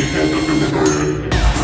Uh-huh, that's right.